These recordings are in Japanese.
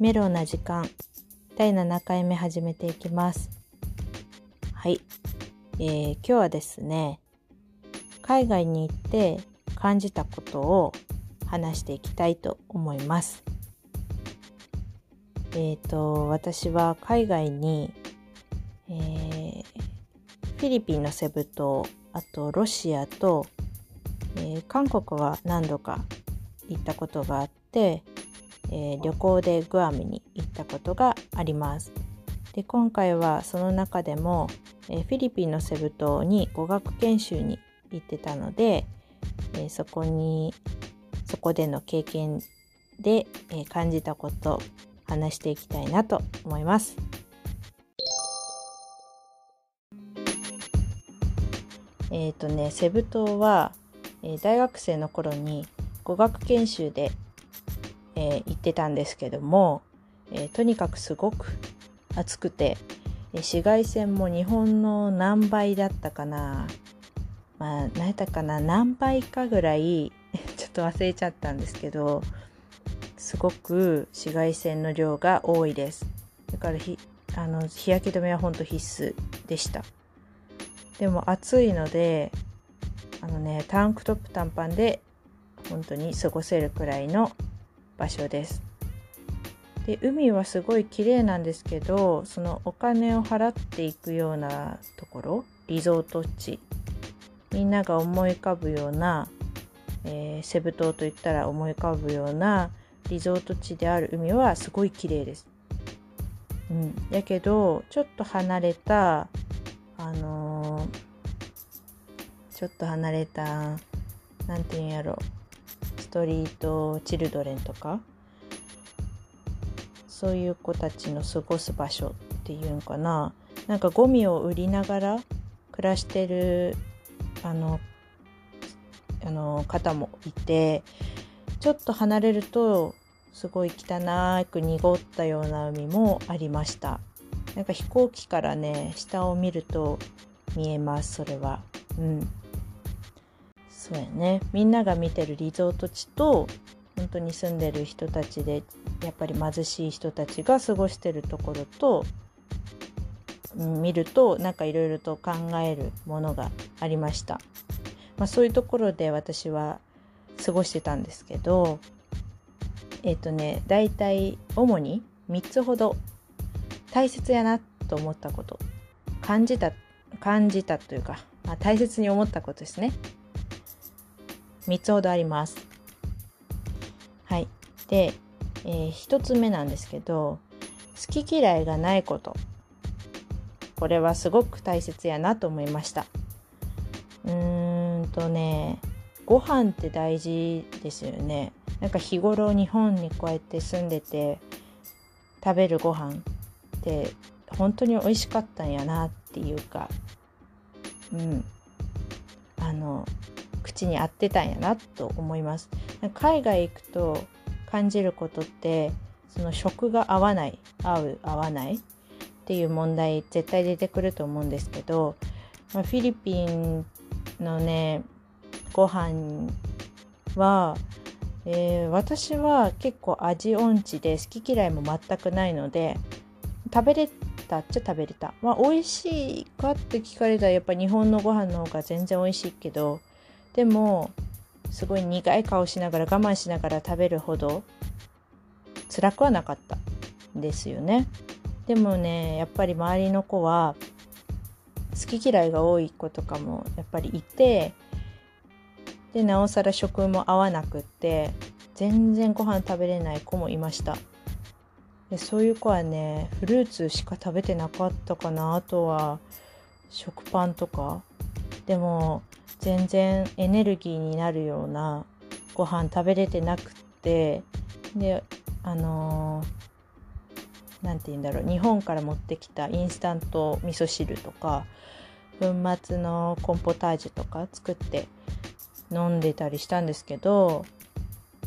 メロウな時間。第7回目始めていきます。はい、えー、今日はですね海外に行って感じたことを話していきたいと思います。えっ、ー、と私は海外に、えー、フィリピンのセブ島あとロシアと、えー、韓国は何度か行ったことがあって、えー、旅行でグアムに行ったことがあります。で今回はその中でも、えー、フィリピンのセブ島に語学研修に行ってたので、えー、そこにそこでの経験で、え感じたこと話していきたいなと思います。えっ、とねセブ島は、え大学生の頃に語学研修でえー、行ってたんですけども、えー、とにかくすごく暑くて、えー、紫外線も日本の何倍だったかな。まあ何やったかな。何倍かぐらい ちょっと忘れちゃったんですけどすごく紫外線の量が多いです。だからひあの日焼け止めは本当必須でした。でも暑いのであのねタンクトップ短パンで本当に過ごせるくらいの場所です。で海はすごい綺麗なんですけどそのお金を払っていくようなところリゾート地みんなが思い浮かぶような、えー、セブ島といったら思い浮かぶようなリゾート地である海はすごい綺麗です。うん、やけどちょっと離れたあのー、ちょっと離れた何て言うんやろストリートチルドレンとかそういう子たちの過ごす場所っていうんかな。なんかゴミを売りながら暮らしてるあのあの方もいてちょっと離れるとすごい汚く濁ったような海もありました。なんか飛行機からね下を見ると見えますそれは。うん。そうやね。みんなが見てるリゾート地と本当に住んでる人たちでやっぱり貧しい人たちが過ごしてるところと、うん、見るとなんかいろいろと考えるものがありました、まあ、そういうところで私は過ごしてたんですけどえっ、ー、とね大体主に3つほど大切やなと思ったこと。感じた感じたというか、まあ、大切に思ったことですね。3つほどあります。はい。で、えー、1つ目なんですけど、好き嫌いがないこと。これはすごく大切やなと思いました。うーんとね、ご飯って大事ですよね。なんか日頃日本にこうやって住んでて食べるご飯って本当に美味しかったんやなっていうか、うん。あの、口に合ってたんやなと思います。海外行くと感じることってその食が合わない合う合わないっていう問題絶対出てくると思うんですけど、まあ、フィリピンのねご飯は、えー、私は結構味音痴で好き嫌いも全くないので食べれたっちゃ食べれた。まあ美味しいかって聞かれたらやっぱ日本のご飯の方が全然美味しいけどでもすごい苦い顔しながら我慢しながら食べるほど辛くはなかったんですよね。でもねやっぱり周りの子は好き嫌いが多い子とかもやっぱりいてでなおさら食も合わなくって全然ご飯食べれない子もいましたでそういう子はねフルーツしか食べてなかったかなあとは食パンとかでも全然エネルギーになるようなご飯食べれてなくってであの何、ー、て言うんだろう日本から持ってきたインスタント味噌汁とか粉末のコンポタージュとか作って飲んでたりしたんですけど、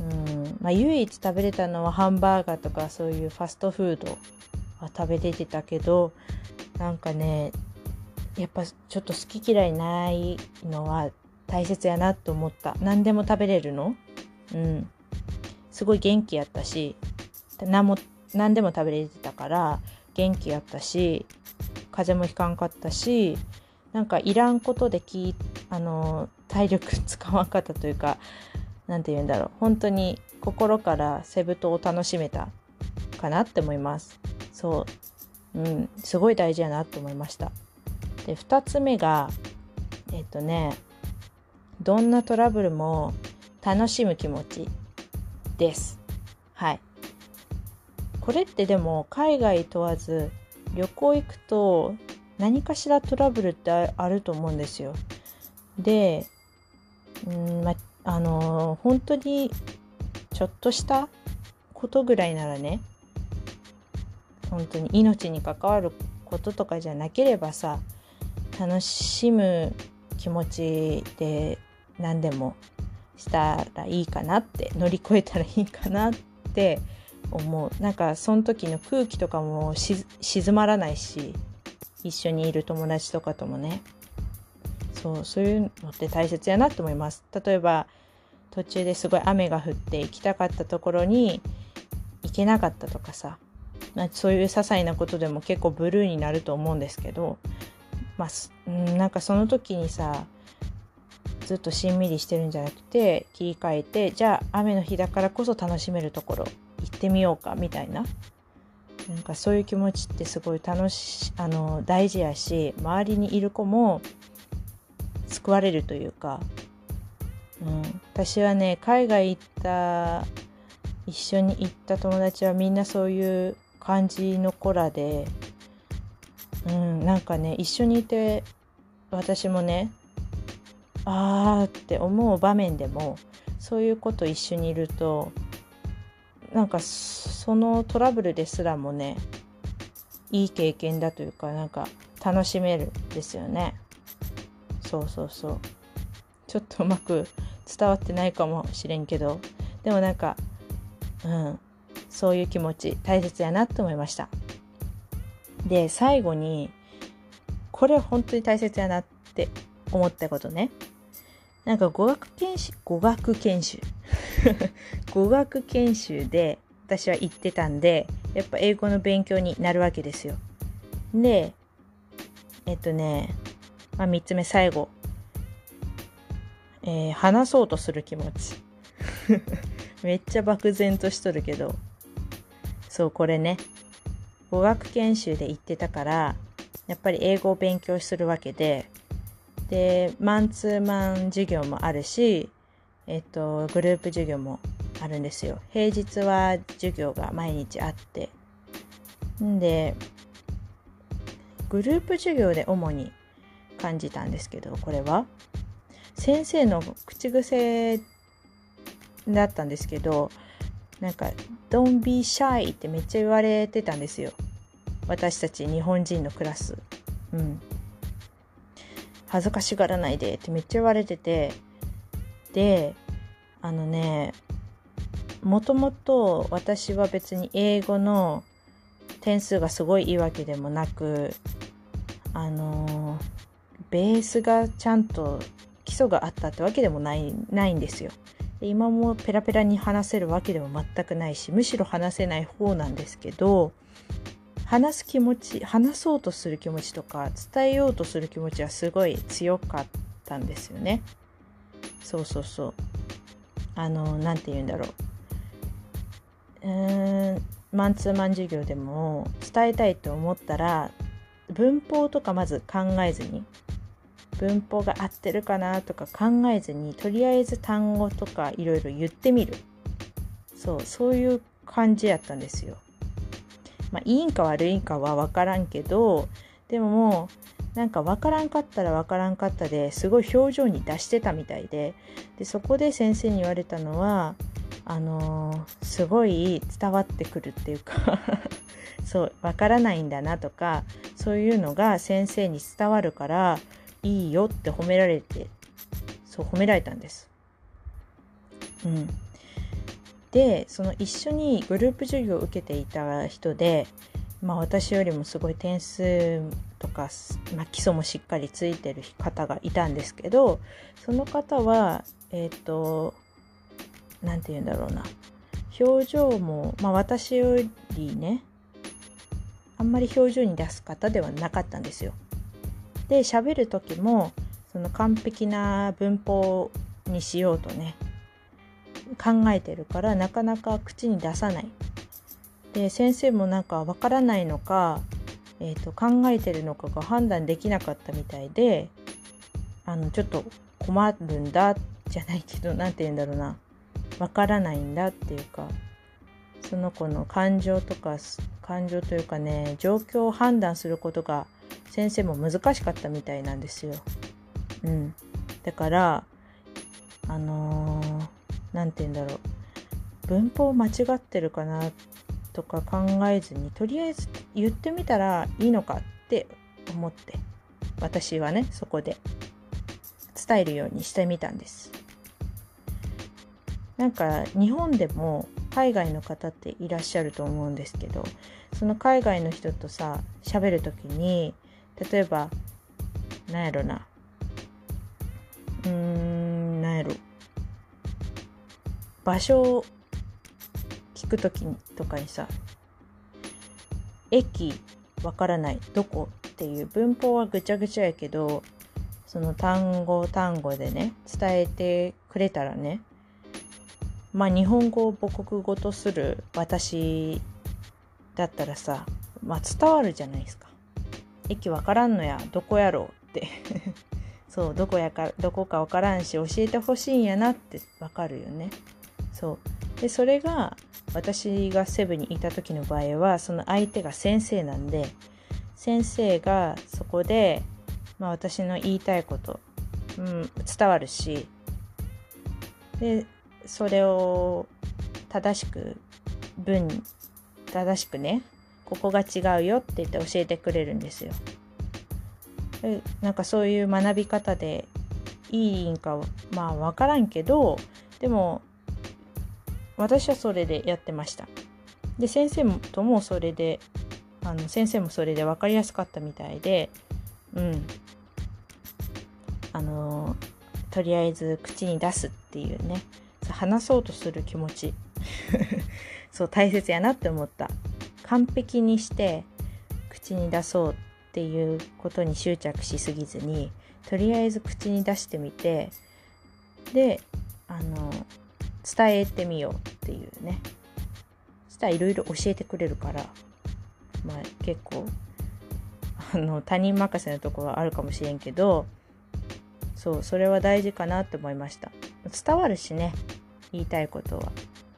うんまあ、唯一食べれたのはハンバーガーとかそういうファストフードは食べれてたけどなんかねやっぱちょっと好き嫌いないのは大切やなと思った。何でも食べれるの？うん。すごい元気やったし何も何でも食べれてたから元気やったし風邪もひかんかったしなんかいらんことできあの体力使わんかったというか何て言うんだろう。本当に心からセブ島を楽しめたかなって思います。そう。うん。すごい大事やなと思いました。で2つ目がえっ、とねどんなトラブルも楽しむ気持ちです。はい。これってでも海外問わず旅行行くと何かしらトラブルってあると思うんですよ。でうんまあの本当にちょっとしたことぐらいならね本当に命に関わることとかじゃなければさ楽しむ気持ちで何でもしたらいいかなって乗り越えたらいいかなって思う。なんかその時の空気とかも静まらないし一緒にいる友達とかともね。そうそういうのって大切やなと思います。例えば途中ですごい雨が降って行きたかったところに行けなかったとかさ、まあ、そういう些細なことでも結構ブルーになると思うんですけどまあ、んなんかその時にさずっとしんみりしてるんじゃなくて切り替えてじゃあ雨の日だからこそ楽しめるところ行ってみようかみたいな。なんかそういう気持ちってすごい楽しあの大事やし周りにいる子も救われるというか。うん、私はね海外行った一緒に行った友達はみんなそういう感じの子らで、うん、なんかね一緒にいて私もねあーって思う場面でもそういう子と一緒にいるとなんかそのトラブルですらもねいい経験だというかなんか楽しめるですよね。そうそうそう。ちょっとうまく伝わってないかもしれんけどでもなんかうんそういう気持ち大切やなって思いました。で最後にこれ本当に大切やなって思ったことね。なんか語学研修語学研修。語学研修 で私は行ってたんでやっぱ英語の勉強になるわけですよ。でえっとね、まあ、3つ目最後。えー、話そうとする気持ち。めっちゃ漠然としとるけど。そうこれね。語学研修で行ってたからやっぱり英語を勉強するわけででマンツーマン授業もあるしえっとグループ授業もあるんですよ。平日は授業が毎日あって。んでグループ授業で主に感じたんですけどこれは。先生の口癖だったんですけどなんか「Don't be shy」ってめっちゃ言われてたんですよ。私たち日本人のクラス。うん。恥ずかしがらないでってめっちゃ言われてて。であのねもともと私は別に英語の点数がすごいいいわけでもなくあのベースがちゃんと基礎があったってわけでもないないんですよ。で今もペラペラに話せるわけでも全くないしむしろ話せない方なんですけど話す気持ち話そうとする気持ちとか伝えようとする気持ちはすごい強かったんですよね。そうそうそう。あの何て言うんだろう。うーんマンツーマン授業でも伝えたいと思ったら文法とかまず考えずに文法が合ってるかなとか考えずにとりあえず単語とかいろいろ言ってみるそうそういう感じやったんですよ。まあいいんか悪いんかは分からんけどでももうなんか分からんかったら分からんかったですごい表情に出してたみたいででそこで先生に言われたのはあのー、すごい伝わってくるっていうか そう分からないんだなとかそういうのが先生に伝わるからいいよって褒められてそう褒められたんです。うん、でその一緒にグループ授業を受けていた人で、まあ、私よりもすごい点数とか、まあ、基礎もしっかりついてる方がいたんですけどその方はえっ、ー、と何て言うんだろうな表情も、まあ、私よりねあんまり表情に出す方ではなかったんですよ。で喋る時もその完璧な文法にしようとね考えてるからなかなか口に出さない。で先生もなんかわからないのか、えーと、考えてるのかが判断できなかったみたいであのちょっと困るんだじゃないけど何て言うんだろうなわからないんだっていうかその子の感情とか感情というかね状況を判断することが先生も難しかったみたいなんですよ。うん、だからあの何、ー、て言うんだろう文法間違ってるかなとか考えずにとりあえず言ってみたらいいのかって思って私はねそこで伝えるようにしてみたんです。なんか日本でも海外の方っていらっしゃると思うんですけどその海外の人とさ喋る時に例えばなんやろな。うーんなんやろ。場所を聞く時とかにさ駅わからないどこっていう文法はぐちゃぐちゃやけどその単語単語でね伝えてくれたらねまあ日本語を母国語とする私だったらさ、まあ伝わるじゃないですか。駅わからんのや、どこやろうって そう、どこやか、どこかわからんし、教えてほしいんやなってわかるよね。そう。で、それが、私がセブにいた時の場合は、その相手が先生なんで、先生がそこで、まあ私の言いたいこと、うん、伝わるし、で、それを正しく文正しくねここが違うよって言って教えてくれるんですよ。なんかそういう学び方でいいんかまあ分からんけどでも私はそれでやってました。で先生ともそれであの先生もそれで分かりやすかったみたいでうんあのとりあえず口に出すっていうね話そうとする気持ちそう大切やなって思った。完璧にして口に出そうっていうことに執着しすぎずにとりあえず口に出してみてであの伝えてみようっていうね。そしたらいろいろ教えてくれるからまあ結構あの他人任せのとこはあるかもしれんけどそうそれは大事かなって思いました。伝わるしね言いたいことは。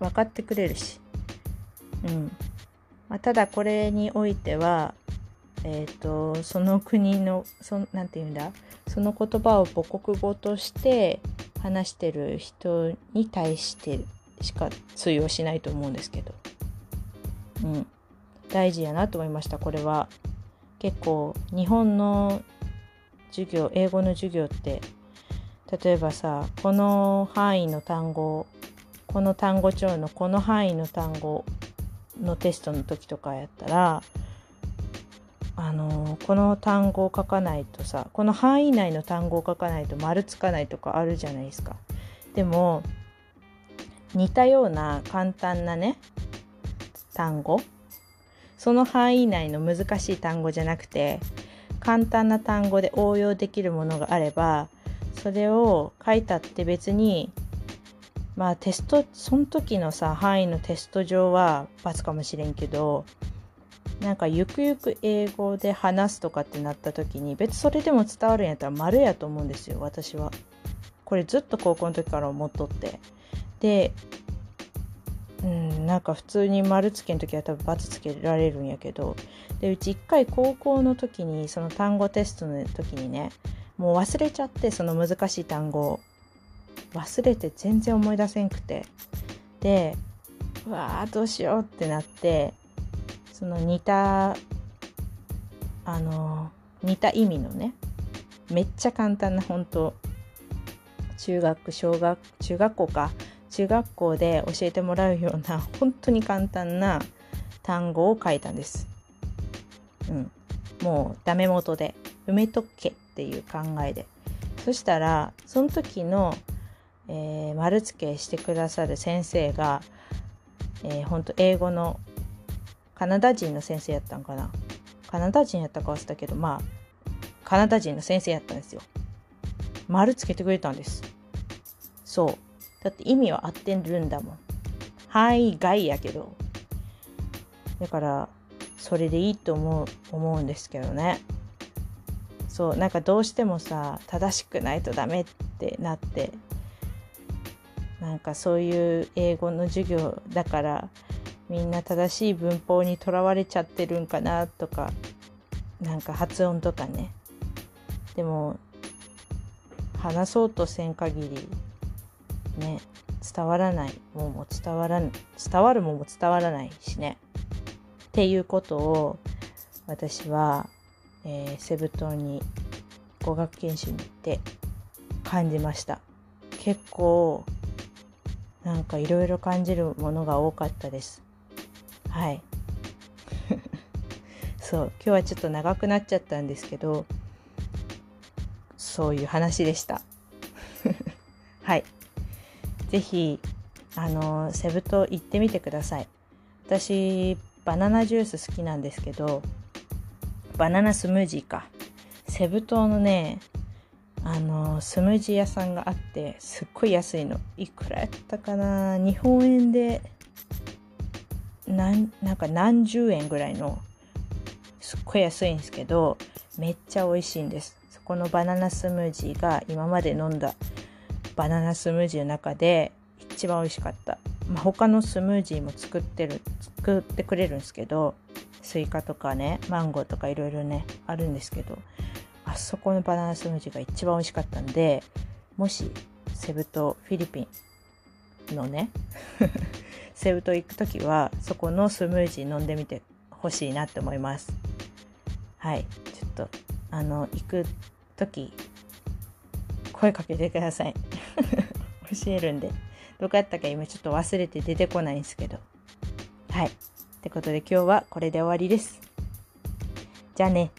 分かってくれるし、うん。まあ、ただこれにおいてはえ、ー、とその国のそなんて言うんだ？その言葉を母国語として話してる人に対してしか通用しないと思うんですけど、うん、大事やなと思いましたこれは。結構日本の授業英語の授業って例えばさこの範囲の単語この単語帳のこの範囲の単語のテストの時とかやったらあのこの単語を書かないとさこの範囲内の単語を書かないと丸つかないとかあるじゃないですか。でも似たような簡単なね単語その範囲内の難しい単語じゃなくて簡単な単語で応用できるものがあればそれを書いたって別にまあテストその時のさ範囲のテスト上は×かもしれんけどなんかゆくゆく英語で話すとかってなった時に別それでも伝わるんやったら丸やと思うんですよ私は。これずっと高校の時から思っとって。でうんなんか普通に丸つけの時は多分×つけられるんやけどでうち1回高校の時にその単語テストの時にねもう忘れちゃってその難しい単語忘れて全然思い出せんくて。でうわーどうしようってなってその似たあの似た意味のねめっちゃ簡単な本当中学小学中学校か。中学校で教えてもらうような本当に簡単な単語を書いたんです。うん、もうダメ元で。埋めとけっていう考えで。そしたらその時のえー、丸付けしてくださる先生がえー、ほんと英語のカナダ人の先生やったんかな。カナダ人やったか忘れたけどまあカナダ人の先生やったんですよ。丸つけてくれたんです。そう。だって意味は合ってるんだもん。範囲外やけど。だからそれでいいと思う思うんですけどね。そう。なんかどうしてもさ正しくないとダメってなってなんかそういう英語の授業だからみんな正しい文法にとらわれちゃってるんかなとかなんか発音とかね。でも話そうとせん限りね伝わらないもんも伝わらん伝わるもんも伝わらないしね。っていうことを私は、えー、セブ島に語学研修に行って感じました。結構なんかいろいろ感じるものが多かったです。はい。そう。今日はちょっと長くなっちゃったんですけどそういう話でした。はい。是非あのセブ島行ってみてください。私バナナジュース好きなんですけどバナナスムージーか。セブ島のねあのスムージー屋さんがあってすっごい安いの。いくらやったかな？日本円でなんなんか何十円ぐらいのすっごい安いんですけどめっちゃ美味しいんです。そこのバナナスムージーが今まで飲んだバナナスムージーの中で一番美味しかった、まあ、他のスムージーも作ってる作ってくれるんですけどスイカとかねマンゴーとかいろいろねあるんですけど。そこのバナナスムージーが一番美味しかったんでもしセブ島フィリピンのね セブ島行く時はそこのスムージー飲んでみてほしいなって思います。はい。ちょっとあの行く時声かけてください。教えるんで。どこやったか今ちょっと忘れて出てこないんですけど。はい。ってことで今日はこれで終わりです。じゃあね。